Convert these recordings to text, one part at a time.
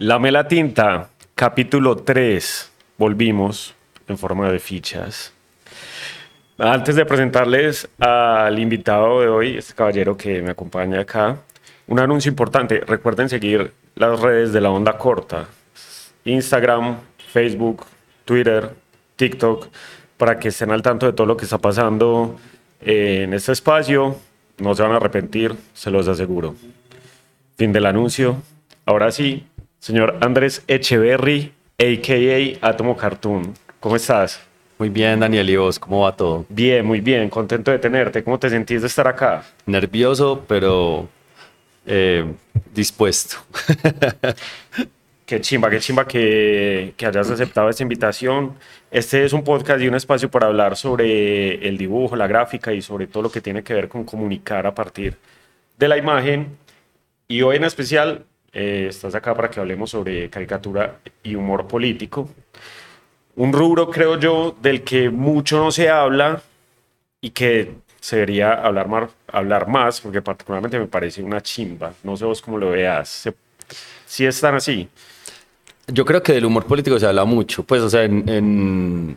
La Mela Tinta, capítulo 3. Volvimos en forma de fichas. Antes de presentarles al invitado de hoy, este caballero que me acompaña acá, un anuncio importante. Recuerden seguir las redes de la onda corta. Instagram, Facebook, Twitter, TikTok, para que estén al tanto de todo lo que está pasando en este espacio. No se van a arrepentir, se los aseguro. Fin del anuncio. Ahora sí, señor Andrés Echeverry, a.k.a. Atomo Cartoon. ¿Cómo estás? Muy bien, Daniel, ¿y vos? ¿Cómo va todo? Bien, muy bien, contento de tenerte. ¿Cómo te sentís de estar acá? Nervioso, pero eh, dispuesto. Qué chimba, qué chimba que, que, hayas aceptado esta invitación. Este es un podcast y un espacio para hablar sobre el dibujo, la gráfica y sobre todo lo que tiene que ver con comunicar a partir de la imagen. Y hoy en especial eh, estás acá para que hablemos sobre caricatura y humor político. Un rubro, creo yo, del que mucho no se habla y que se debería hablar más, hablar más porque particularmente me parece una chimba. No sé vos cómo lo veas. Si es están así. Yo creo que del humor político se habla mucho, pues, o sea, en,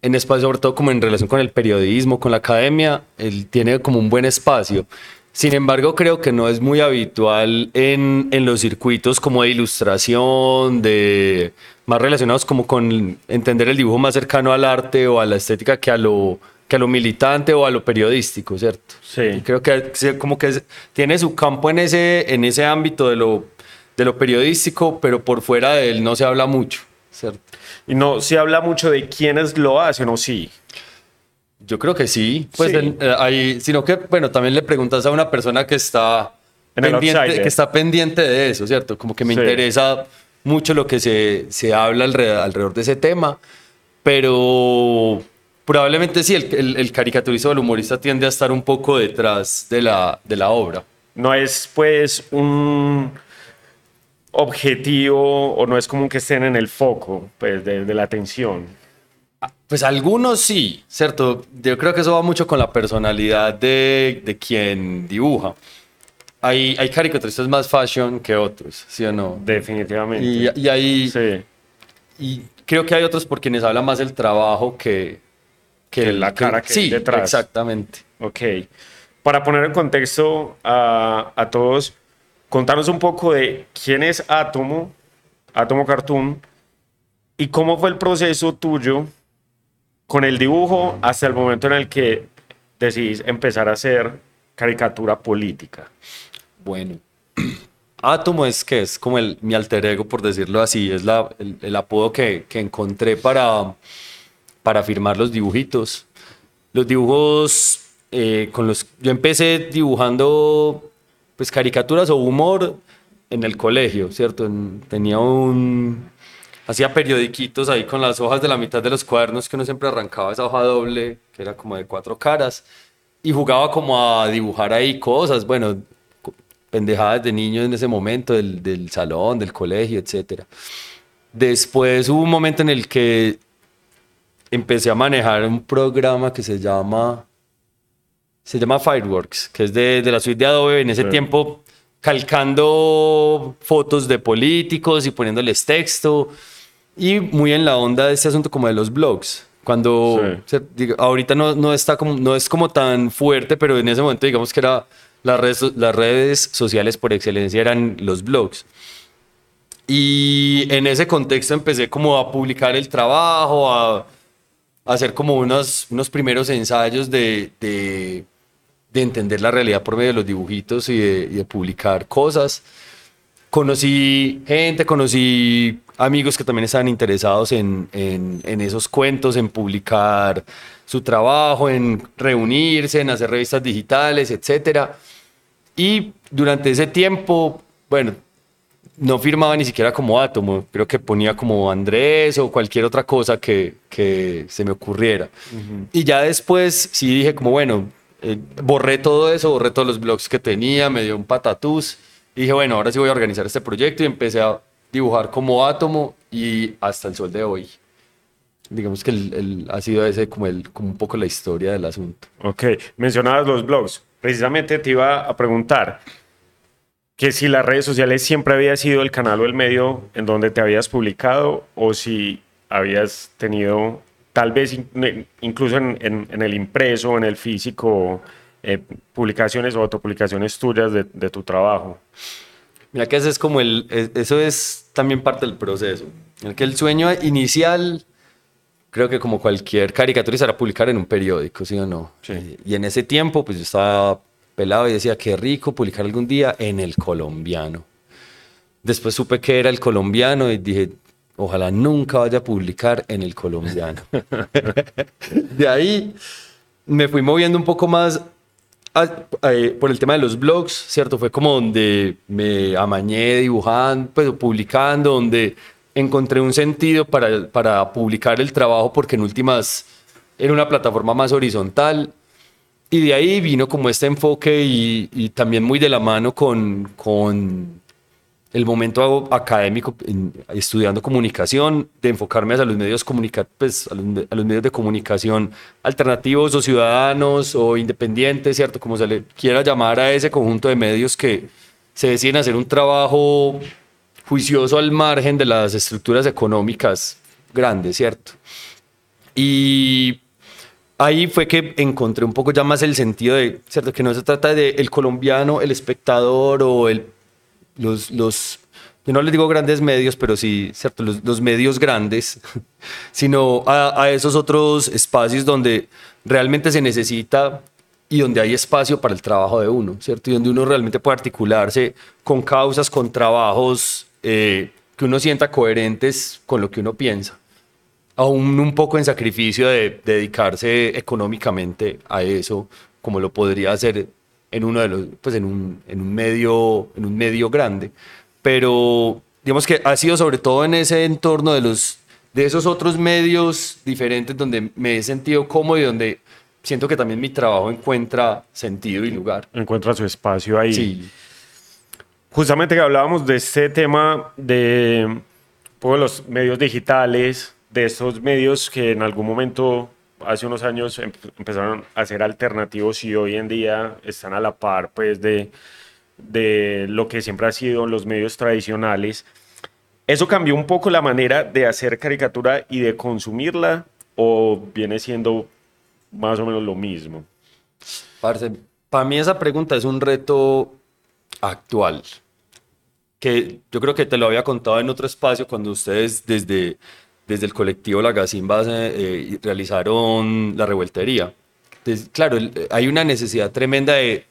en, espacio, sobre todo como en relación con el periodismo, con la academia, él tiene como un buen espacio. Sin embargo, creo que no es muy habitual en, en los circuitos como de ilustración, de más relacionados como con entender el dibujo más cercano al arte o a la estética que a lo, que a lo militante o a lo periodístico, ¿cierto? Sí. creo que como que tiene su campo en ese, en ese ámbito de lo de lo periodístico, pero por fuera de él no se habla mucho, ¿cierto? Y no se habla mucho de quiénes lo hacen, ¿o sí? Yo creo que sí, pues eh, sino que, bueno, también le preguntas a una persona que está, pendiente, que está pendiente de eso, ¿cierto? Como que me interesa mucho lo que se, se habla alrededor, de ese tema, pero probablemente sí, el, el, el caricaturista o el humorista tiende a estar un poco detrás de la, de la obra. No es pues un objetivo o no es común que estén en el foco pues, de, la atención? Pues algunos sí, ¿cierto? Yo creo que eso va mucho con la personalidad de, de quien dibuja. Hay, hay caricaturistas más fashion que otros, ¿sí o no? Definitivamente. Y, y hay, sí. y creo que hay otros por quienes habla más el trabajo que, que, la cara que, sí, detrás. Exactamente. Ok. Para poner en contexto a, a todos, contanos un poco de quién es Atomo, Atomo Cartoon, y cómo fue el proceso tuyo con el dibujo hasta el momento en el que decidís empezar a hacer caricatura política. Bueno, Atomo es que es como el, mi alter ego, por decirlo así, es la, el, apodo que, que, encontré para, para firmar los dibujitos. Los dibujos eh, con los... Yo empecé dibujando pues caricaturas o humor en el colegio, ¿cierto? tenía un... Hacía periodiquitos ahí con las hojas de la mitad de los cuadernos que uno siempre arrancaba esa hoja doble, que era como de cuatro caras, y jugaba como a dibujar ahí cosas, bueno, pendejadas de niños en ese momento, del, del salón, del colegio, etc. Después hubo un momento en el que empecé a manejar un programa que se llama se llama Fireworks, que es de, de la suite de Adobe. En ese tiempo, calcando fotos de políticos y poniéndoles texto. Y muy en la onda de este asunto como de los blogs. Cuando ahorita no, no, está como, no es como tan fuerte, pero en ese momento digamos que era las redes, las redes sociales por excelencia eran los blogs. Y en ese contexto empecé como a publicar el trabajo, a, a hacer como unos, unos primeros ensayos de, de de entender la realidad por medio de los dibujitos y de, publicar cosas. Conocí gente, conocí amigos que también estaban interesados en, en, esos cuentos, en publicar su trabajo, en reunirse, en hacer revistas digitales, etc. Y durante ese tiempo, bueno, no firmaba ni siquiera como átomo, creo que ponía como Andrés o cualquier otra cosa que, que se me ocurriera. Y ya después sí dije como, bueno, eh, borré todo eso, borré todos los blogs que tenía, me dio un patatús. Y dije, bueno, ahora sí voy a organizar este proyecto y empecé a dibujar como átomo y hasta el sol de hoy. Digamos que el, ha sido ese como, un poco la historia del asunto. Ok, mencionabas los blogs. Precisamente te iba a preguntar, que si las redes sociales siempre había sido el canal o el medio en donde te habías publicado o si habías tenido tal vez incluso en, el impreso, en el físico, eh, publicaciones o autopublicaciones tuyas de, tu trabajo. Mira que eso es como el, eso es también parte del proceso. El que el sueño inicial, creo que como cualquier caricaturista era publicar en un periódico, ¿sí o no? Sí. Y en ese tiempo, pues yo estaba pelado y decía, qué rico publicar algún día en el colombiano. Después supe que era el colombiano y dije, ojalá nunca vaya a publicar en el colombiano. de ahí me fui moviendo un poco más por el tema de los blogs, ¿cierto? Fue como donde me amañé dibujando, pues, publicando, donde encontré un sentido para, para publicar el trabajo, porque en últimas era una plataforma más horizontal y de ahí vino como este enfoque y, también muy de la mano con, con el momento académico estudiando comunicación, de enfocarme a los medios, comunica pues, a los, medios de comunicación alternativos o ciudadanos o independientes, ¿cierto? Como se le quiera llamar a ese conjunto de medios que se deciden hacer un trabajo juicioso al margen de las estructuras económicas grandes, ¿cierto? Y ahí fue que encontré un poco ya más el sentido de, ¿cierto? Que no se trata de el colombiano, el espectador o el, los, los, yo no les digo grandes medios, pero sí, ¿cierto? Los, medios grandes, sino a, a, esos otros espacios donde realmente se necesita y donde hay espacio para el trabajo de uno, ¿cierto? Y donde uno realmente puede articularse con causas, con trabajos eh, que uno sienta coherentes con lo que uno piensa aún un poco en sacrificio de, dedicarse económicamente a eso, como lo podría hacer en uno de los, pues en un, en un medio, en un medio grande. Pero digamos que ha sido sobre todo en ese entorno de los, de esos otros medios diferentes donde me he sentido cómodo y donde siento que también mi trabajo encuentra sentido y lugar. Encuentra su espacio ahí. Sí. Justamente que hablábamos de este tema de pues, los medios digitales, de estos medios que en algún momento, hace unos años, empezaron a ser alternativos y hoy en día están a la par pues, de, de lo que siempre ha sido los medios tradicionales. ¿Eso cambió un poco la manera de hacer caricatura y de consumirla o viene siendo más o menos lo mismo? para mí esa pregunta es un reto actual, que yo creo que te lo había contado en otro espacio cuando ustedes desde desde el colectivo La Gacimba eh, realizaron la revueltería. Entonces, claro, hay una necesidad tremenda de,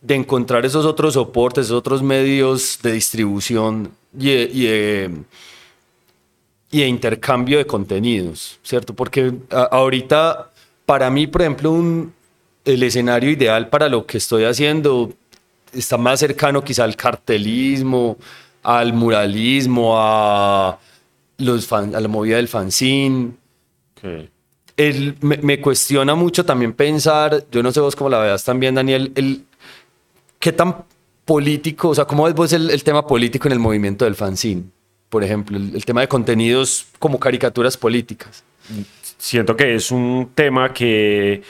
de, encontrar esos otros soportes, esos otros medios de distribución y de, y intercambio de contenidos, ¿cierto? Porque ahorita, para mí, por ejemplo, un, el escenario ideal para lo que estoy haciendo está más cercano quizá al cartelismo, al muralismo, a los a la movida del fanzine. me, cuestiona mucho también pensar, yo no sé vos cómo la veas también, Daniel, el, qué tan político, o sea, cómo ves vos el, tema político en el movimiento del fanzine, por ejemplo, el, tema de contenidos como caricaturas políticas. Siento que es un tema que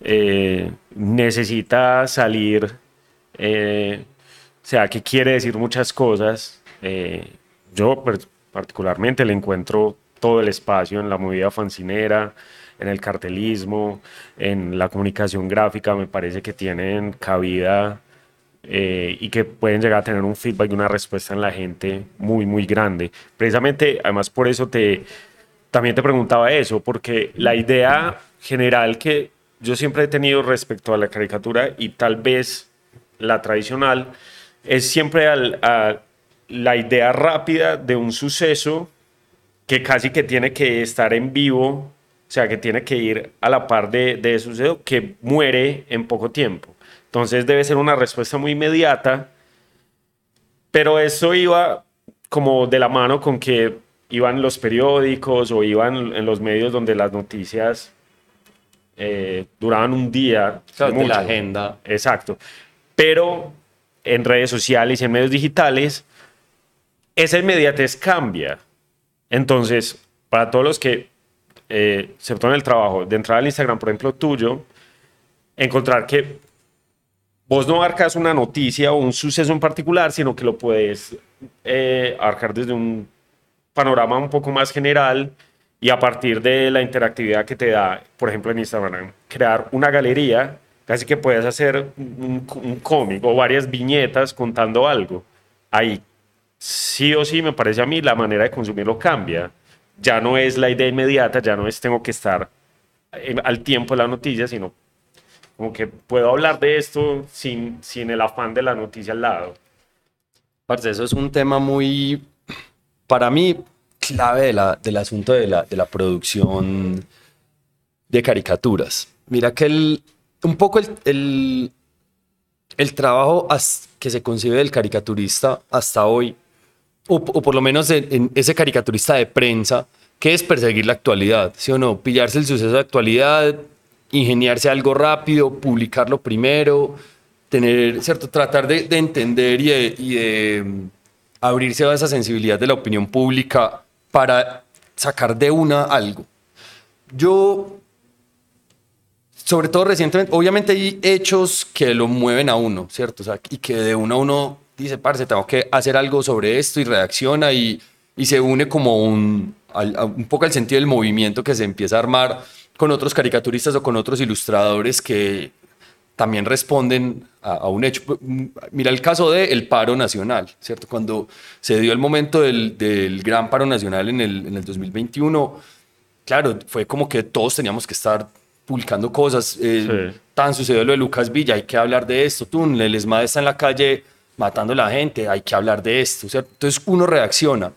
eh, necesita salir, eh, o sea, que quiere decir muchas cosas. Eh, yo pues, particularmente le encuentro todo el espacio en la movida fancinera, en el cartelismo, en la comunicación gráfica, me parece que tienen cabida eh, y que pueden llegar a tener un feedback y una respuesta en la gente muy, muy grande. Precisamente, además por eso te, también te preguntaba eso, porque la idea general que yo siempre he tenido respecto a la caricatura y tal vez la tradicional es siempre al, la idea rápida de un suceso que casi que tiene que estar en vivo, o sea, que tiene que ir a la par de, de ese suceso que muere en poco tiempo. Entonces debe ser una respuesta muy inmediata, pero eso iba como de la mano con que iban los periódicos o iban en los medios donde las noticias eh, duraban un día. de la agenda. Exacto. Pero en redes sociales y en medios digitales esa inmediatez cambia. Entonces, para todos los que eh, se toman el trabajo de entrar al Instagram, por ejemplo, tuyo, encontrar que vos no abarcas una noticia o un suceso en particular, sino que lo puedes eh, abarcar desde un panorama un poco más general y a partir de la interactividad que te da, por ejemplo en Instagram, crear una galería, casi que puedes hacer un, un cómic o varias viñetas contando algo. Ahí sí o sí me parece a mí la manera de consumirlo cambia. Ya no es la idea inmediata, ya no es tengo que estar eh, al tiempo de la noticia, sino como que puedo hablar de esto sin, sin el afán de la noticia al lado. Parce, eso es un tema muy, para mí, clave de la, del asunto de la, de la producción de caricaturas. Mira que el, un poco el, el, el trabajo que se concibe del caricaturista hasta hoy, o, por lo menos en, ese caricaturista de prensa, que es perseguir la actualidad, ¿sí o no? Pillarse el suceso de actualidad, ingeniarse algo rápido, publicarlo primero, tener, ¿cierto? Tratar de, de entender y de, mm, abrirse a esa sensibilidad de la opinión pública para sacar de una algo. Yo, sobre todo recientemente, obviamente hay hechos que lo mueven a uno, ¿cierto? Y que de uno a uno dice, parce, tengo que hacer algo sobre esto y reacciona y, y se une como un, al, un poco al sentido del movimiento que se empieza a armar con otros caricaturistas o con otros ilustradores que también responden a, a, un hecho. Mira el caso del el paro nacional, ¿cierto? Cuando se dio el momento del, del gran paro nacional en el, en el, 2021, claro, fue como que todos teníamos que estar publicando cosas. Eh, sí. Tan sucedió lo de Lucas Villa, hay que hablar de esto. Tú, el ESMAD está en la calle matando a la gente, hay que hablar de esto, ¿cierto? Entonces uno reacciona.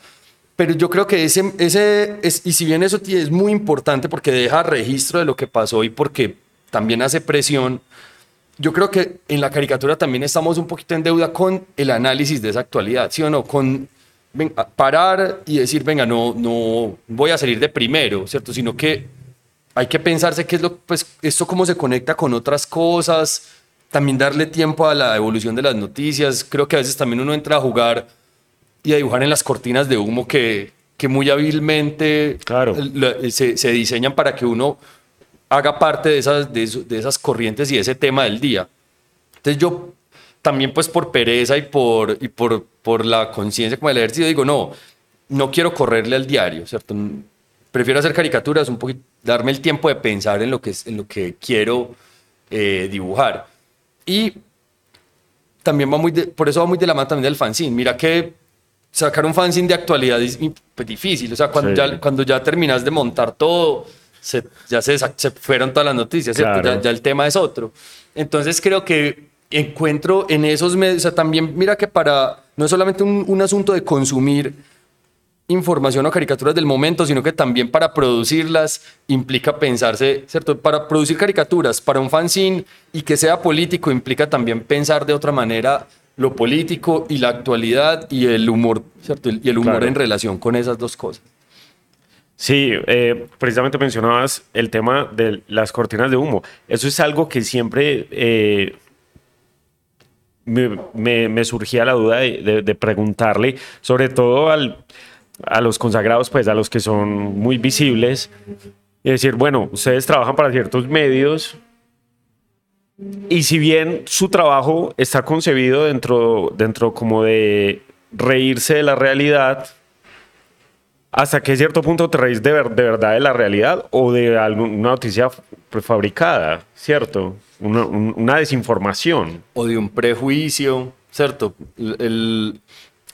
Pero yo creo que ese, ese es, y si bien eso es muy importante porque deja registro de lo que pasó y porque también hace presión, yo creo que en la caricatura también estamos un poquito en deuda con el análisis de esa actualidad, ¿sí o no? Con venga, parar y decir, venga, no, no voy a salir de primero, ¿cierto? Sino que hay que pensarse qué es lo, pues, esto cómo se conecta con otras cosas, también darle tiempo a la evolución de las noticias. Creo que a veces también uno entra a jugar y a dibujar en las cortinas de humo que, que muy hábilmente claro. se, se, diseñan para que uno haga parte de esas, de, de, esas corrientes y de ese tema del día. Entonces yo también pues por pereza y por, y por, por la conciencia como el ejercicio digo, no, no quiero correrle al diario, ¿cierto? Prefiero hacer caricaturas, un poquito, darme el tiempo de pensar en lo que, en lo que quiero eh, dibujar. Y también va muy de, por eso va muy de la mano también del fanzine. Mira que sacar un fanzine de actualidad es pues, difícil. O sea, cuando, sí. ya, cuando ya terminas de montar todo, se, ya se, se, fueron todas las noticias, claro. ya, ya, el tema es otro. Entonces creo que encuentro en esos medios, o sea, también mira que para, no es solamente un, un asunto de consumir información o caricaturas del momento, sino que también para producirlas implica pensarse, ¿cierto? Para producir caricaturas para un fanzine y que sea político implica también pensar de otra manera lo político y la actualidad y el humor, ¿cierto? Y el humor claro. en relación con esas dos cosas. Sí, eh, precisamente mencionabas el tema de las cortinas de humo. Eso es algo que siempre eh, me, me, me, surgía la duda de, de, de preguntarle, sobre todo al, a los consagrados, pues a los que son muy visibles, y decir, bueno, ustedes trabajan para ciertos medios, y si bien su trabajo está concebido dentro, dentro como de reírse de la realidad, ¿hasta qué cierto punto te reís de, ver, de verdad de la realidad o de alguna noticia prefabricada, cierto? Una, un, una desinformación. O de un prejuicio, ¿cierto? El,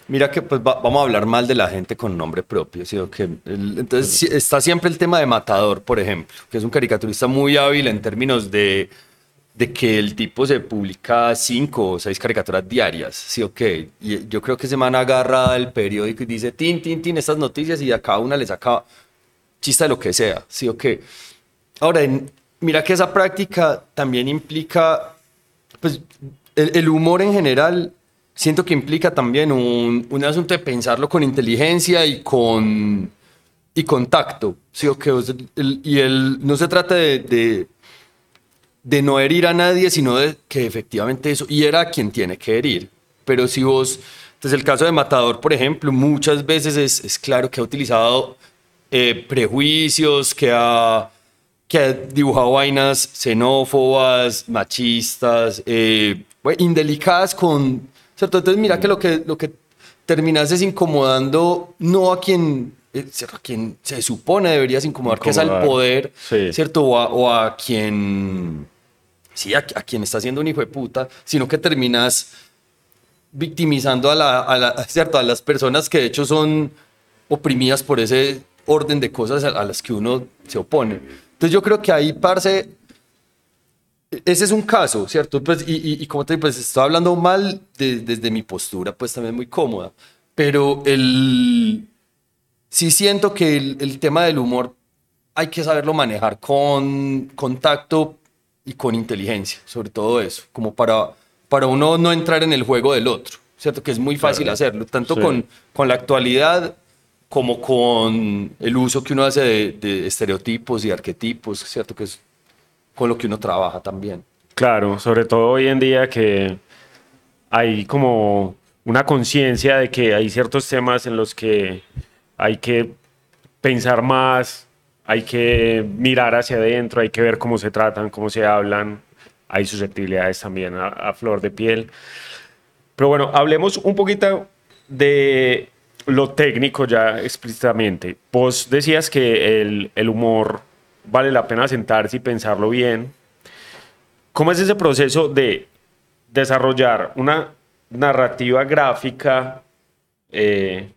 mira que pues va, vamos a hablar mal de la gente con nombre propio, ¿sí? que entonces está siempre el tema de Matador, por ejemplo, que es un caricaturista muy hábil en términos de de que el tipo se publica cinco o seis caricaturas diarias, ¿sí o qué? Y yo creo que se man agarra el periódico y dice, tin, tin, tin, estas noticias y a cada una le saca chista de lo que sea, ¿sí o qué? Ahora, en, mira que esa práctica también implica, pues, el, el, humor en general, siento que implica también un, un asunto de pensarlo con inteligencia y con, y con tacto, ¿sí o qué? El, y el, no se trata de, de de no herir a nadie, sino de que efectivamente eso hiera a quien tiene que herir. Pero si vos, entonces el caso de Matador, por ejemplo, muchas veces es, es claro que ha utilizado eh, prejuicios, que ha, que ha dibujado vainas xenófobas, machistas, eh, pues, indelicadas con... ¿cierto? Entonces mira que lo que, lo que terminas es incomodando no a quien, eh, a quien se supone deberías incomodar, que es al poder, Sí. ¿cierto? O a, o a quien... Sí, a, a quien está siendo un hijo de puta, sino que terminas victimizando a, la, a, la- ¿cierto? a las personas que de hecho son oprimidas por ese orden de cosas a, a las que uno se opone. Entonces yo creo que ahí, parce, ese es un caso, ¿cierto? Pues, y, y, y como te digo, pues estoy hablando mal de- desde mi postura, pues también muy cómoda, pero el, sí siento que el, el tema del humor hay que saberlo manejar con contacto y con inteligencia, sobre todo eso, como para, para uno no entrar en el juego del otro, ¿cierto? Que es muy fácil Claro. hacerlo, tanto Sí. con, con la actualidad como con el uso que uno hace de, de estereotipos y arquetipos, ¿cierto? Que es con lo que uno trabaja también. Claro, sobre todo hoy en día que hay como una conciencia de que hay ciertos temas en los que hay que pensar más, hay que mirar hacia adentro, hay que ver cómo se tratan, cómo se hablan, hay susceptibilidades también a, flor de piel. Pero bueno, hablemos un poquito de lo técnico ya explícitamente. Vos decías que el humor vale la pena sentarse y pensarlo bien. ¿Cómo es ese proceso de desarrollar una narrativa gráfica, eh,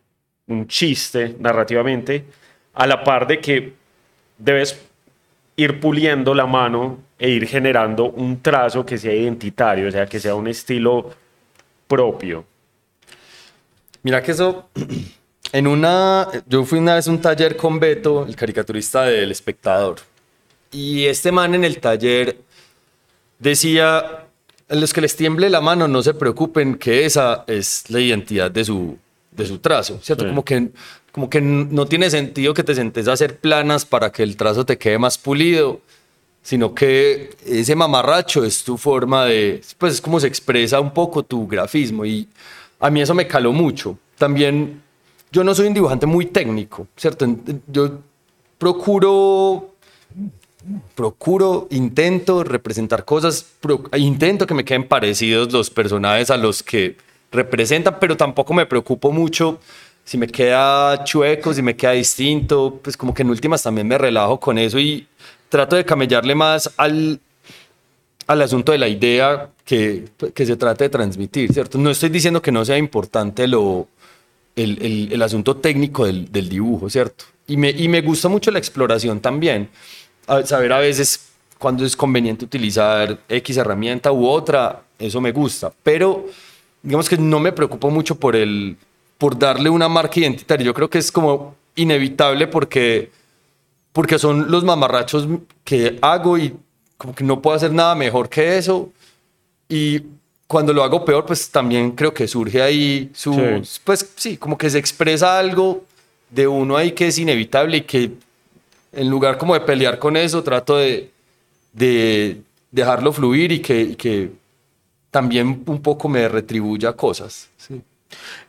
un chiste narrativamente, a la par de que debes ir puliendo la mano e ir generando un trazo que sea identitario, o sea, que sea un estilo propio? Mira que eso, en una, yo fui una vez a un taller con Beto, el caricaturista del espectador, y este man en el taller decía, a los que les tiemble la mano no se preocupen que esa es la identidad de su, de su trazo, ¿cierto? Sí. Como, que, como que no tiene sentido que te sentes a hacer planas para que el trazo te quede más pulido, sino que ese mamarracho es tu forma de, pues es como se expresa un poco tu grafismo y a mí eso me caló mucho. También yo no soy un dibujante muy técnico, ¿cierto? Yo procuro procuro, intento representar cosas, intento que me queden parecidos los personajes a los que representan, pero tampoco me preocupo mucho si me queda chueco, si me queda distinto, pues como que en últimas también me relajo con eso y trato de camellarle más al, al asunto de la idea que, que se trata de transmitir, ¿cierto? No estoy diciendo que no sea importante lo, el, el- asunto técnico del, del dibujo, ¿cierto? Y me, y me gusta mucho la exploración también. Saber a veces cuándo es conveniente utilizar X herramienta u otra, eso me gusta. Pero digamos que no me preocupo mucho por, el, por darle una marca identitaria. Yo creo que es como inevitable porque, porque son los mamarrachos que hago y como que no puedo hacer nada mejor que eso. Y cuando lo hago peor, pues también creo que surge ahí su, Sí. pues sí, como que se expresa algo de uno ahí que es inevitable y que en lugar como de pelear con eso, trato de, de dejarlo fluir y que, y que también un poco me retribuya cosas. sí.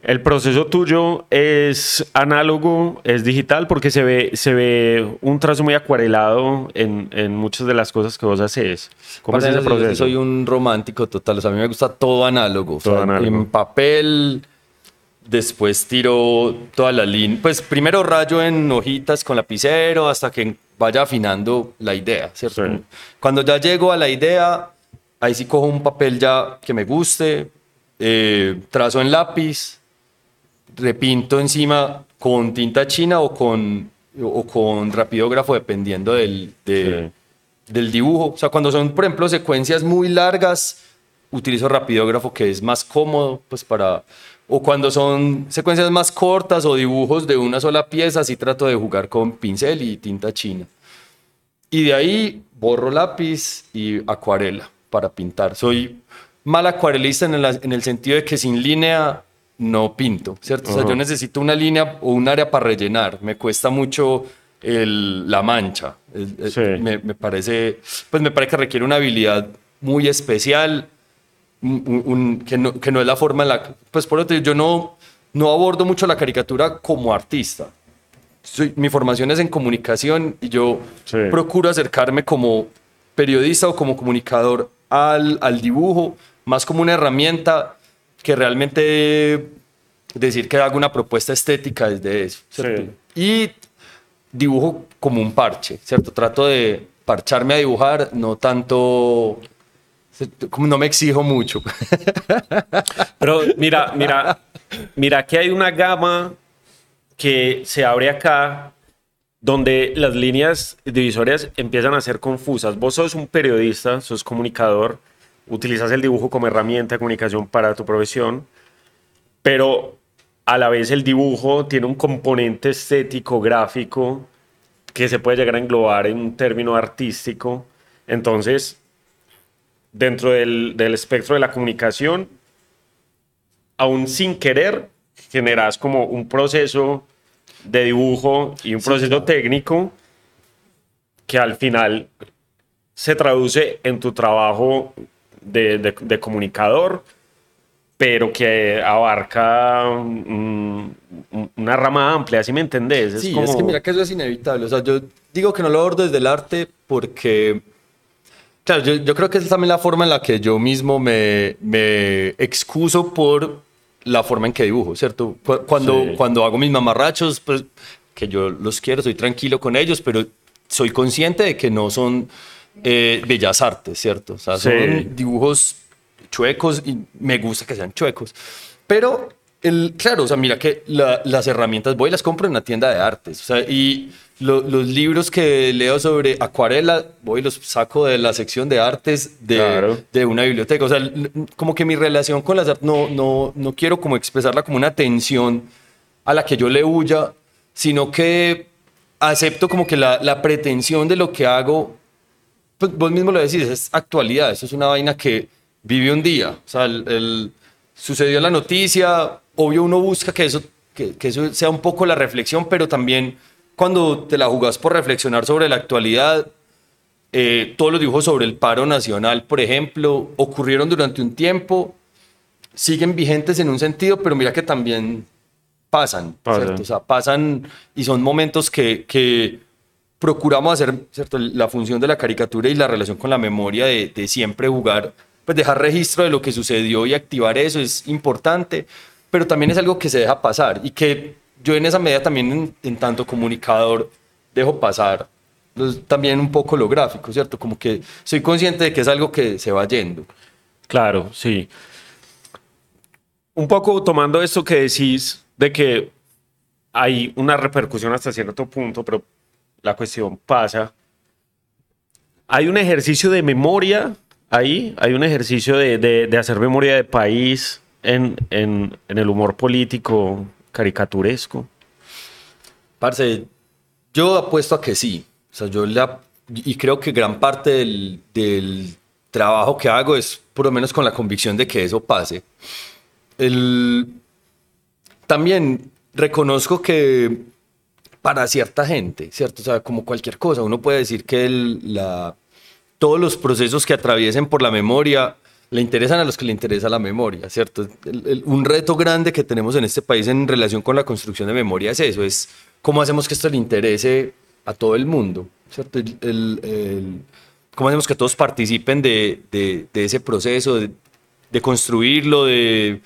El proceso tuyo es análogo, es digital, porque se ve, se ve un trazo muy acuarelado en, en muchas de las cosas que vos haces. ¿Cómo es ese yo proceso? Soy un romántico total, o sea, a mí me gusta todo análogo. o Todo sea, análogo. En papel, después tiro toda la línea. Pues primero rayo en hojitas con lapicero hasta que vaya afinando la idea, ¿cierto? Sí. Cuando ya llego a la idea, ahí sí cojo un papel ya que me guste, eh, trazo en lápiz, repinto encima con tinta china o con, o con rapidógrafo, dependiendo del, de- del dibujo. O sea, cuando son, por ejemplo, secuencias muy largas, utilizo rapidógrafo que es más cómodo, pues para... O cuando son secuencias más cortas o dibujos de una sola pieza, sí trato de jugar con pincel y tinta china. Y de ahí borro lápiz y acuarela para pintar. Soy mal acuarelista en el, en el sentido de que sin línea no pinto, ¿cierto? O sea, yo necesito una línea o un área para rellenar. Me cuesta mucho el- la mancha. Sí. me, me parece, pues me parece que requiere una habilidad muy especial, un- un- un- que, no, que no es la forma en la... Pues por otro, yo no, no abordo mucho la caricatura como artista. Soy- mi formación es en comunicación y yo Sí. procuro acercarme como periodista o como comunicador al, al dibujo más como una herramienta que realmente decir que hago una propuesta estética desde eso. ¿cierto? Y dibujo como un parche, ¿cierto? Trato de parcharme a dibujar, no tanto como no me exijo mucho. Pero mira, mira, mira que hay una gama que se abre acá donde las líneas divisorias empiezan a ser confusas. Vos sos un periodista, sos comunicador, utilizas el dibujo como herramienta de comunicación para tu profesión, pero a la vez el dibujo tiene un componente estético, gráfico, que se puede llegar a englobar en un término artístico. Entonces, dentro del, espectro de la comunicación, aún sin querer, generas como un proceso de dibujo y un proceso técnico que al final se traduce en tu trabajo de comunicador pero que abarca una rama amplia, ¿sí me entendés? Es sí, es que mira que eso es inevitable. O sea, yo digo que no lo abordo desde el arte porque, claro, yo, creo que es también la forma en la que yo mismo me, me excuso por la forma en que dibujo, ¿cierto? Cuando, cuando hago mis mamarrachos, pues que yo los quiero, soy tranquilo con ellos, pero soy consciente de que no son eh, bellas artes, ¿cierto? O sea, son dibujos chuecos y me gusta que sean chuecos. Pero, el, claro, o sea, mira que las herramientas voy y las compro en una tienda de artes. O sea, y los libros que leo sobre acuarela, voy y los saco de la sección de artes de, de una biblioteca. O sea, como que mi relación con las artes, no, no, no quiero como expresarla como una tensión a la que yo le huya, sino que acepto como que la, la pretensión de lo que hago, pues vos mismo lo decís, es actualidad, eso es una vaina que vive un día. O sea, el, sucedió la noticia, obvio uno busca que eso, que, eso sea un poco la reflexión, pero también cuando te la jugás por reflexionar sobre la actualidad, eh, todos los dibujos sobre el paro nacional, por ejemplo, ocurrieron durante un tiempo, siguen vigentes en un sentido, pero mira que también pasan, ¿cierto? O sea, pasan y son momentos que, que procuramos hacer. La función de la caricatura y la relación con la memoria de, de siempre jugar pues dejar registro de lo que sucedió y activar eso es importante, pero también es algo que se deja pasar y que yo en esa medida también en, tanto comunicador dejo pasar pues, también un poco lo gráfico, ¿cierto? Como que soy consciente de que es algo que se va yendo. Claro, sí. Un poco tomando esto que decís de que hay una repercusión hasta cierto punto, pero la cuestión pasa. Hay un ejercicio de memoria ahí hay un ejercicio de, hacer memoria de país en, el humor político caricaturesco. Parce, yo apuesto a que sí. O sea, yo y creo que gran parte del, trabajo que hago es por lo menos con la convicción de que eso pase. también reconozco que para cierta gente, ¿cierto? O sea, como cualquier cosa, uno puede decir que la todos los procesos que atraviesen por la memoria le interesan a los que le interesa la memoria, ¿cierto? un reto grande que tenemos en este país en relación con la construcción de memoria es eso, es cómo hacemos que esto le interese a todo el mundo, ¿cierto? cómo hacemos que todos participen de, ese proceso, de, construirlo, de,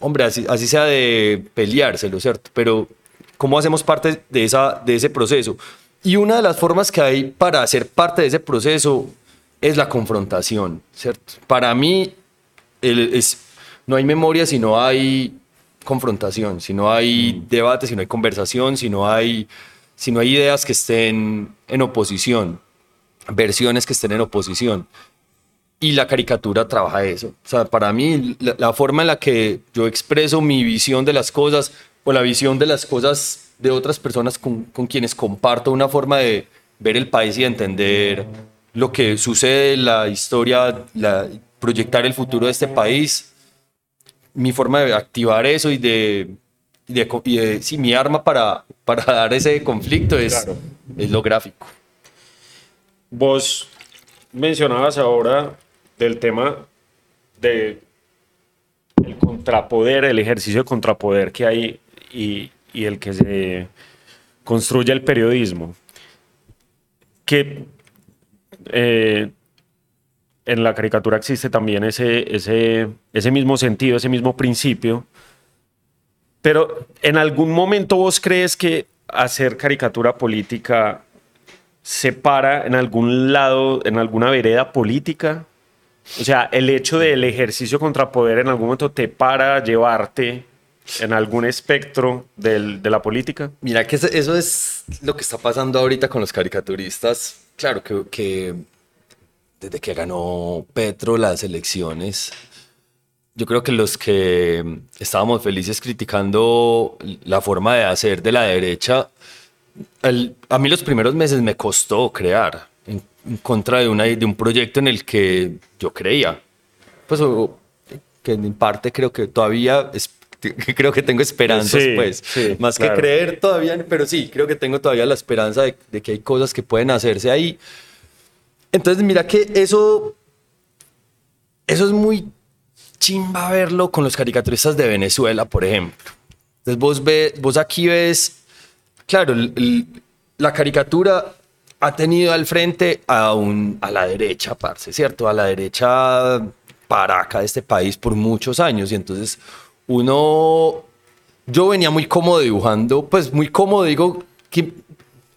hombre, así, así, sea de peleárselo, ¿cierto? Pero cómo hacemos parte de, esa, de ese proceso. Y una de las formas que hay para ser parte de ese proceso es la confrontación, ¿cierto? Para mí es, no hay memoria si no hay confrontación, si no hay mm. debate, si no hay conversación, si no hay, si no hay ideas que estén en oposición, versiones que estén en oposición. Y la caricatura trabaja eso. O sea, para mí la forma en la que yo expreso mi visión de las cosas o la visión de las cosas de otras personas con, con, quienes comparto una forma de ver el país y entender lo que sucede, la historia, la, proyectar el futuro de este país. Mi forma de activar eso y de, de, sí, mi arma para, para dar ese conflicto es, es lo gráfico. Vos mencionabas ahora del tema de el contrapoder, el ejercicio de contrapoder que hay y, el que se construye el periodismo. Que, eh, en la caricatura existe también ese, ese, ese mismo sentido, ese mismo principio. Pero en algún momento vos crees que hacer caricatura política se para en algún lado, en alguna vereda política? O sea, el hecho del ejercicio contra poder en algún momento te para llevarte en algún espectro de la política. Mira que eso es lo que está pasando ahorita con los caricaturistas. Claro que, desde que ganó Petro las elecciones, yo creo que los que estábamos felices criticando la forma de hacer de la derecha, a mí los primeros meses me costó crear en, contra de, un proyecto en el que yo creía. Pues que en parte creo que todavía creo que tengo esperanzas, pues, más que creer todavía, pero sí, creo que tengo todavía la esperanza de, de, que hay cosas que pueden hacerse ahí. Entonces, mira que eso, eso es muy chimba verlo con los caricaturistas de Venezuela, por ejemplo. Entonces, vos, ve, vos aquí ves, claro, la caricatura ha tenido al frente a, un, a la derecha, parce, ¿cierto? A la derecha paraca de este país por muchos años. Y entonces uno, yo venía muy cómodo dibujando, pues muy cómodo, digo, que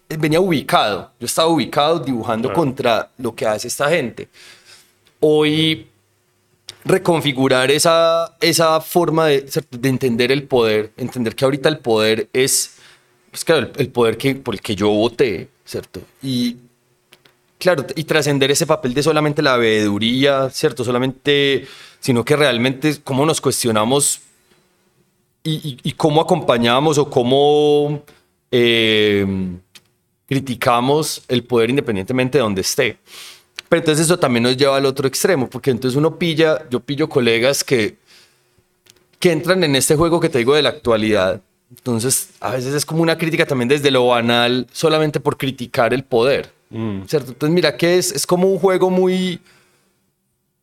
venía ubicado, yo estaba ubicado dibujando contra lo que hace esta gente. Hoy reconfigurar esa, esa forma de, de, entender el poder, entender que ahorita el poder es, pues claro, el, poder que, por el que yo voté, ¿cierto? Y claro, y trascender ese papel de solamente la veeduría, ¿cierto? Solamente, sino que realmente cómo nos cuestionamos y, cómo acompañamos o cómo eh, criticamos el poder independientemente de donde esté. Pero entonces eso también nos lleva al otro extremo, porque entonces uno pilla, yo pillo colegas que, que entran en este juego que te digo de la actualidad. Entonces, a veces es como una crítica también desde lo banal, solamente por criticar el poder. Mm. ¿cierto? Entonces, mira que es, es como un juego muy,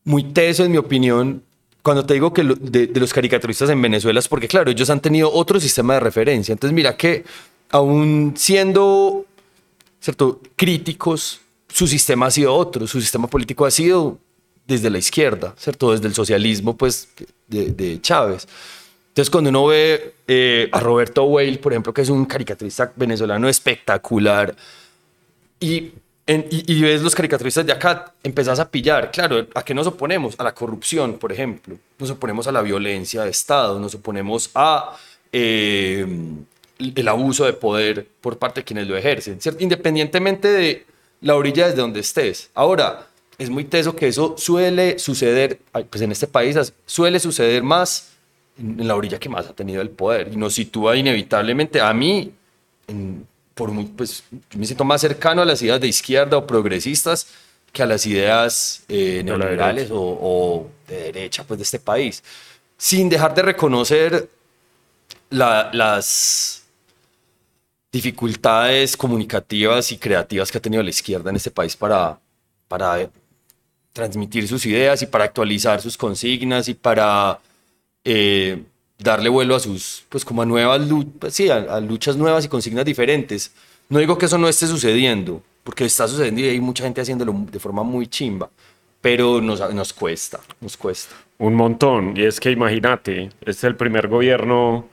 muy teso, en mi opinión, cuando te digo que de, los caricaturistas en Venezuela es porque, claro, ellos han tenido otro sistema de referencia. Entonces, mira que aún siendo ¿cierto? críticos, su sistema ha sido otro, su sistema político ha sido desde la izquierda, ¿cierto? Desde el socialismo, pues, de, Chávez. Entonces, cuando uno ve eh, a Roberto Weil, por ejemplo, que es un caricaturista venezolano espectacular, y y, ves los caricaturistas de acá, empezás a pillar, claro, ¿a qué nos oponemos? A la corrupción, por ejemplo. Nos oponemos a la violencia de Estado, nos oponemos a eh, el abuso de poder por parte de quienes lo ejercen, ¿cierto? independientemente de la orilla desde donde estés. Ahora, es muy teso que eso suele suceder, pues en este país suele suceder más en, la orilla que más ha tenido el poder y nos sitúa inevitablemente a mí en, por muy, pues, yo me siento más cercano a las ideas de izquierda o progresistas que a las ideas eh, neoliberales o, de derecha pues, de este país, sin dejar de reconocer las dificultades comunicativas y creativas que ha tenido la izquierda en este país para, para transmitir sus ideas y para actualizar sus consignas y para eh, darle vuelo a sus, pues como a nuevas, pues, sí, a, luchas nuevas y consignas diferentes. No digo que eso no esté sucediendo, porque está sucediendo y hay mucha gente haciéndolo de forma muy chimba, pero nos, nos cuesta, nos cuesta. Un montón, y es que imagínate, este es el primer gobierno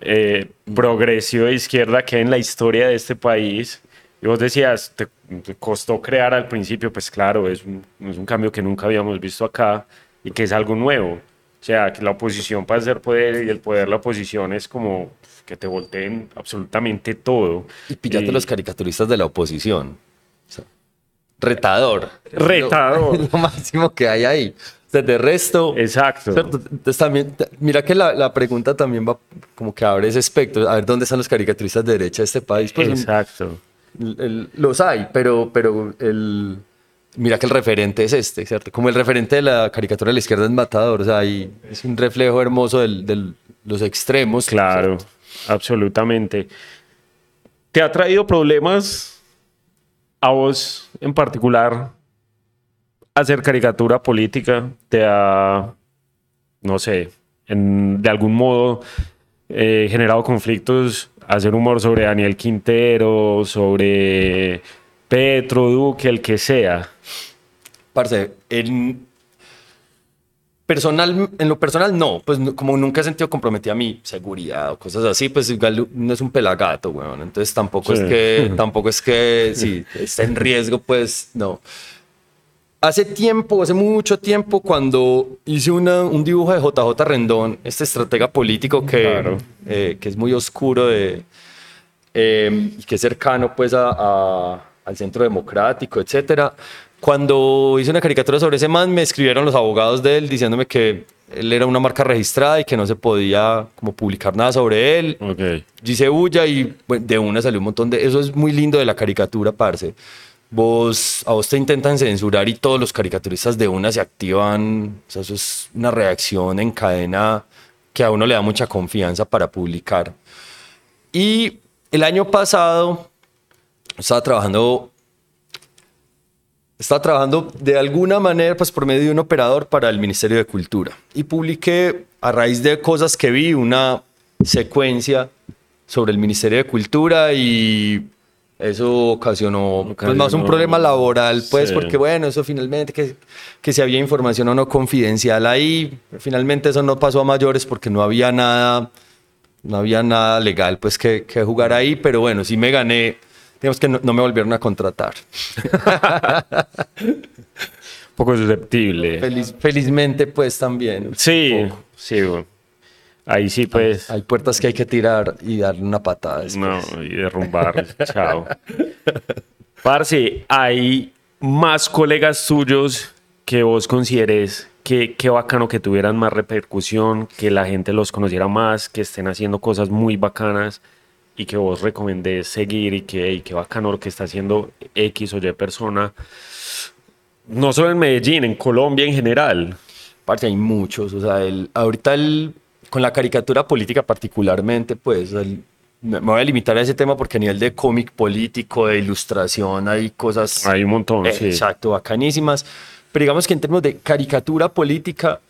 eh, progresivo de izquierda que hay en la historia de este país. Y vos decías, te, costó crear al principio, pues claro, es un, es un cambio que nunca habíamos visto acá y que es algo nuevo. O sea, que la oposición para ser poder y el poder la oposición es como que te volteen absolutamente todo. Y píllate los caricaturistas de la oposición. retador. Retador. Lo, lo, máximo que hay ahí. O sea, de resto. Exacto. Entonces, también, mira que la, la, pregunta también va como que abre ese espectro. A ver dónde están los caricaturistas de derecha de este país. Pues, Exacto. los hay, pero, pero el mira que el referente es este, ¿cierto? Como el referente de la caricatura de la izquierda es Matador, o sea, es un reflejo hermoso de los extremos. Claro, absolutamente. ¿Te ha traído problemas a vos en particular hacer caricatura política? ¿Te ha, no sé, de algún modo eh, generado conflictos hacer humor sobre Daniel Quintero, sobre Petro, Duque, el que sea. Parce, en, personal, en lo personal no, pues como nunca he sentido comprometida mi seguridad o cosas así, pues igual no es un pelagato, weón. Entonces tampoco Sí. es que, tampoco es que, si está en riesgo, pues no. Hace tiempo, hace mucho tiempo, cuando hice una- un dibujo de JJ Rendón, este estratega político que, Claro. eh, que es muy oscuro de, eh, y que es cercano pues a- a- al centro democrático, etcétera. Cuando hice una caricatura sobre ese man, me escribieron los abogados de él diciéndome que él era una marca registrada y que no se podía como publicar nada sobre él. Ok. Yo hice bulla y bueno, de una salió un montón de... Eso es muy lindo de la caricatura, parce. Vos, a vos te intentan censurar y todos los caricaturistas de una se activan. O sea, eso es una reacción en cadena que a uno le da mucha confianza para publicar. Y el año pasado estaba trabajando, estaba trabajando de alguna manera, pues por medio de un operador para el Ministerio de Cultura. Y publiqué, a raíz de cosas que vi, una secuencia sobre el Ministerio de Cultura y eso ocasionó, pues, más un problema laboral, pues Sí. porque bueno, eso finalmente, que, que si había información o no confidencial ahí, finalmente eso no pasó a mayores porque no había nada, no había nada legal pues que, que jugar ahí, pero bueno, sí me gané, digamos que no, no me volvieron a contratar. Un poco susceptible. Feliz- felizmente pues también. Sí, sí, bueno. Ahí sí, pues. Hay puertas que hay que tirar y darle una patada. después. No, y derrumbar. Chao. Parce, hay más colegas tuyos que vos consideres que qué bacano que tuvieran más repercusión, que la gente los conociera más, que estén haciendo cosas muy bacanas y que vos recomendés seguir y que hey, qué bacano lo que está haciendo X o Y persona. No solo en Medellín, en Colombia en general. Parce, hay muchos. O sea, el, ahorita el, con la caricatura política particularmente, pues el- me, voy a limitar a ese tema porque a nivel de cómic político, de ilustración, hay cosas Hay un montón, sí. exacto, bacanísimas. Pero digamos que en términos de caricatura política,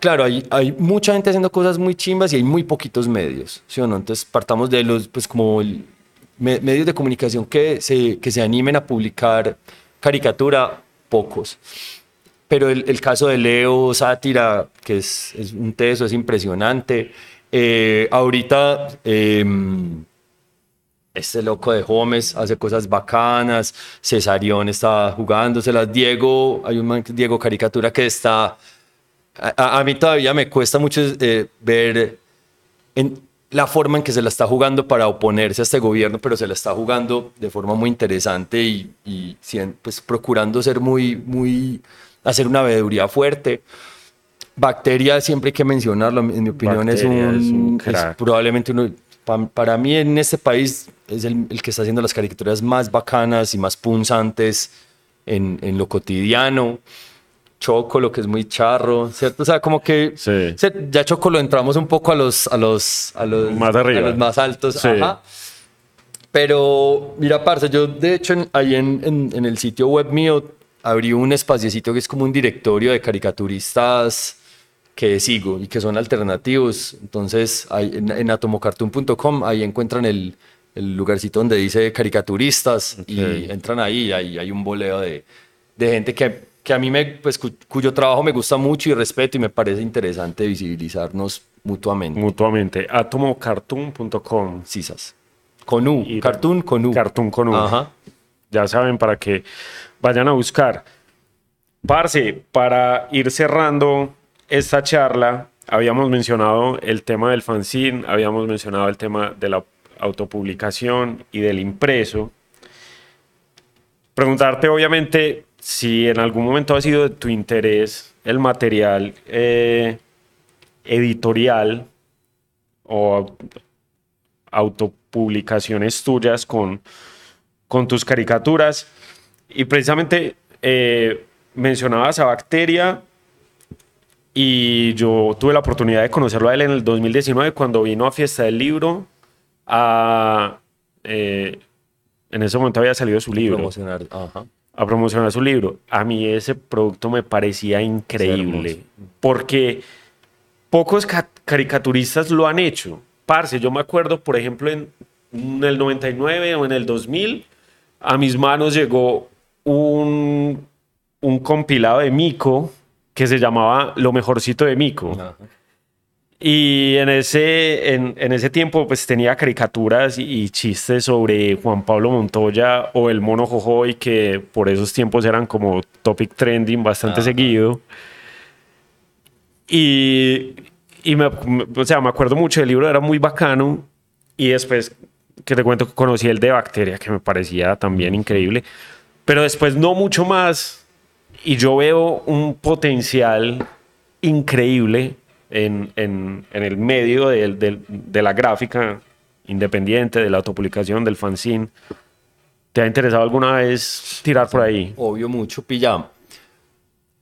claro, hay, mucha gente haciendo cosas muy chimbas y hay muy poquitos medios, ¿sí o no? Entonces partamos de los, pues como medios de comunicación que se, que se animen a publicar caricatura, pocos. Pero el, caso de Leo Sátira, que es, un teso, es impresionante. Eh, ahorita em, este loco de Gómez hace cosas bacanas. Cesarión está jugándoselas. Diego, hay un man, Diego Caricatura que está. A, a- mí todavía me cuesta mucho eh, ver en la forma en que se la está jugando para oponerse a este gobierno, pero se la está jugando de forma muy interesante y, y pues procurando ser muy, muy, hacer una veeduría fuerte. Bacteria siempre hay que mencionarlo, en mi opinión es Bacteria un, es un es crack. probablemente uno, pa- para mí en este país es el, el que está haciendo las caricaturas más bacanas y más punzantes en, en lo cotidiano. Choco, lo que es muy charro, ¿cierto? O sea, como que Sí. ya Choco lo entramos un poco a los, a los, a los, Más arriba. a los más altos. Sí. Ajá. Pero, mira, parce, yo de hecho en- ahí en, en- en el sitio web mío abrí un espaciecito que es como un directorio de caricaturistas que sigo y que son alternativos. Entonces, ahí en, atomocartoon.com, ahí encuentran el, el lugarcito donde dice caricaturistas y entran ahí y ahí hay un boleo de, de gente que, que a mí, me, pues, cu- cuyo trabajo me gusta mucho y respeto y me parece interesante visibilizarnos mutuamente. Mutuamente. Atomocartoon.com. Cisas. Con U. Y- cartoon con U. Cartoon con U. Ajá. Ya saben para que vayan a buscar. Parce, para ir cerrando esta charla, habíamos mencionado el tema del fanzine, habíamos mencionado el tema de la autopublicación y del impreso. Preguntarte, obviamente, si en algún momento ha sido de tu interés el material eh, editorial o autopublicaciones tuyas con, con tus caricaturas. Y precisamente eh, mencionabas a Bacteria y yo tuve la oportunidad de conocerlo a él en el 2019 cuando vino a Fiesta del Libro. A, eh, en ese momento había salido su libro Promocionar. Ajá. A promocionar su libro. A mí ese producto me parecía increíble porque pocos ca- caricaturistas lo han hecho. Parce, yo me acuerdo, por ejemplo, en, en el 99 o en el 2000, a mis manos llegó un un compilado de Mico que se llamaba Lo mejorcito de Mico. Ajá. Y en ese, en, en ese tiempo pues tenía caricaturas y, y chistes sobre Juan Pablo Montoya o el mono Jojoy que por esos tiempos eran como topic trending bastante seguido. Y, y me- o sea, me acuerdo mucho del libro, era muy bacano. Y después, que te cuento, conocí el de Bacteria, que me parecía también increíble. Pero después no mucho más. Y yo veo un potencial increíble en, en- en el medio del- del- de la gráfica independiente, de la autopublicación, del fanzine. ¿Te ha interesado alguna vez tirar por ahí? Obvio mucho, pilla.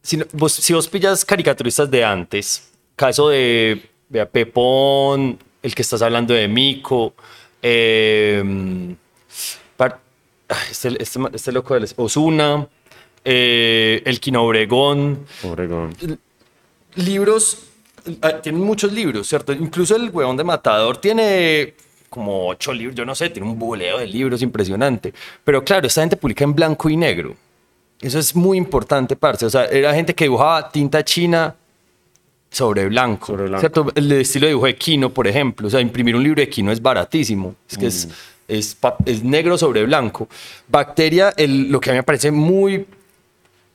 Si, vos, si vos pillas caricaturistas de antes, caso de vea, Pepón, el que estás hablando de Mico, eh, ah, este, este, este loco de Osuna, eh, el Quino Obregón, Obregón. libros, tienen muchos libros, ¿cierto? Incluso el huevón de Matador tiene como ocho libros, yo no sé, tiene un boleo de libros impresionante. Pero claro, esta gente publica en blanco y negro. Eso es muy importante, parce. O sea, era gente que dibujaba tinta china sobre blanco. Sobre blanco. ¿Cierto? El estilo de dibujo de Kino, por ejemplo. O sea, imprimir un libro de Kino es baratísimo. Es que es, es, pa- es negro sobre blanco. Bacteria, el- lo que a mí me parece muy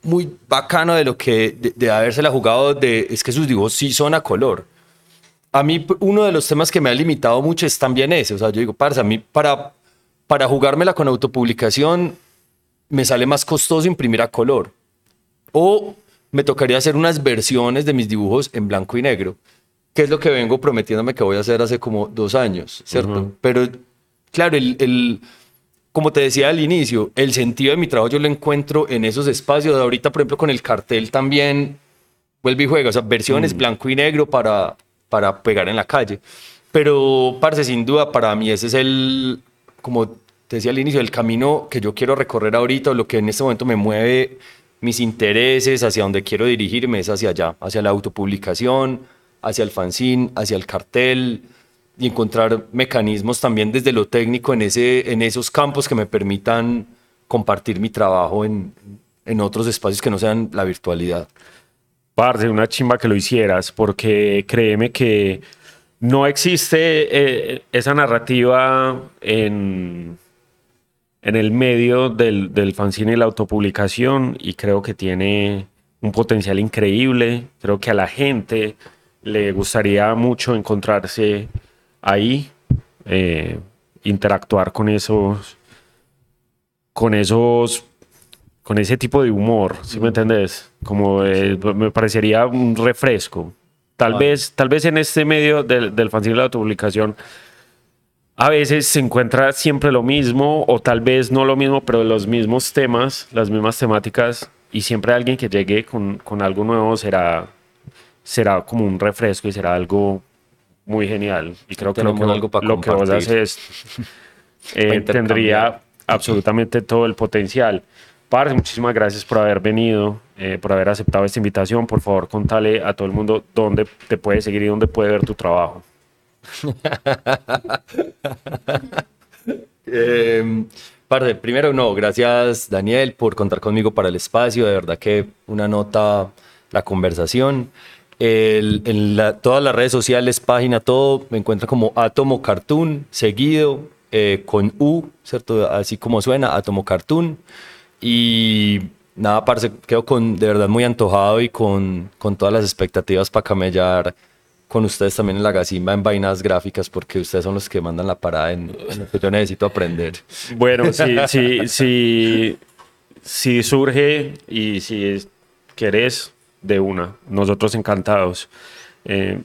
muy bacano de lo que de, de habérsela jugado de, es que sus dibujos sí son a color. A mí uno de los temas que me ha limitado mucho es también ese, o sea, yo digo, parce, a mí para para jugármela con autopublicación me sale más costoso imprimir a color o me tocaría hacer unas versiones de mis dibujos en blanco y negro, que es lo que vengo prometiéndome que voy a hacer hace como dos años, ¿cierto? Pero claro, el, el- como te decía al inicio, el sentido de mi trabajo yo lo encuentro en esos espacios. Ahorita, por ejemplo, con el cartel también vuelve y juega, o sea, versiones blanco y negro para, para pegar en la calle. Pero, parce, sin duda, para mí ese es el, como te decía al inicio, el camino que yo quiero recorrer ahorita, o lo que en este momento me mueve mis intereses, hacia donde quiero dirigirme, es hacia allá, hacia la autopublicación, hacia el fanzine, hacia el cartel, y encontrar mecanismos también desde lo técnico en, ese, en esos campos que me permitan compartir mi trabajo en, en otros espacios que no sean la virtualidad. Parce, una chimba que lo hicieras, porque créeme que no existe eh, esa narrativa en, en el medio del, del fanzine y la autopublicación y creo que tiene un potencial increíble. Creo que a la gente le gustaría mucho encontrarse ahí, eh, interactuar con esos, con esos con ese tipo de humor, ¿sí me entendés? Como eh, me parecería un refresco. Tal Vale. vez, tal vez en este medio del, del fanzine de la autopublicación a veces se encuentra siempre lo mismo o tal vez no lo mismo, pero los mismos temas, las mismas temáticas y siempre alguien que llegue con, con algo nuevo será, será como un refresco y será algo muy genial. Y creo que lo que, algo pa' lo que vos haces eh, tendría absolutamente todo el potencial. Parce, muchísimas gracias por haber venido, eh, por haber aceptado esta invitación. Por favor, contale a todo el mundo dónde te puede seguir y dónde puede ver tu trabajo. Eh, parce, primero, no, gracias Daniel por contar conmigo para el espacio. De verdad que una nota la conversación. El- en la- todas las redes sociales, página, todo, me encuentra como Atomo Cartoon, seguido eh, con U, ¿cierto? Así como suena, Atomo Cartoon. Y nada, parce, quedo con, de verdad muy antojado y con, con todas las expectativas para camellar con ustedes también en la Gacimba en vainas gráficas, porque ustedes son los que mandan la parada en, en lo que yo necesito aprender. Bueno, si, si, si, si surge y si querés, de una. Nosotros encantados. Eh,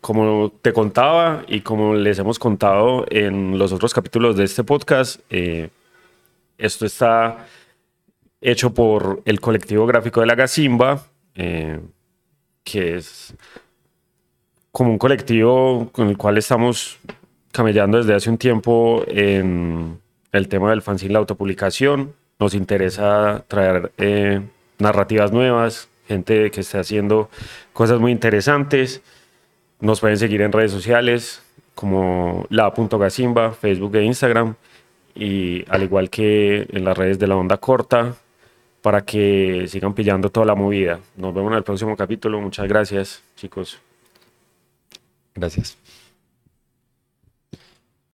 como te contaba y como les hemos contado en los otros capítulos de este podcast, eh, esto está hecho por el colectivo gráfico de la Gacimba, eh, que es como un colectivo con el cual estamos camellando desde hace un tiempo en el tema del fanzine, la autopublicación. Nos interesa traer narrativas nuevas, gente que esté haciendo cosas muy interesantes. Nos pueden seguir en redes sociales como la.gacimba, Facebook e Instagram. Y al igual que en las redes de la onda corta, para que sigan pillando toda la movida. Nos vemos en el próximo capítulo. Muchas gracias, chicos. Gracias.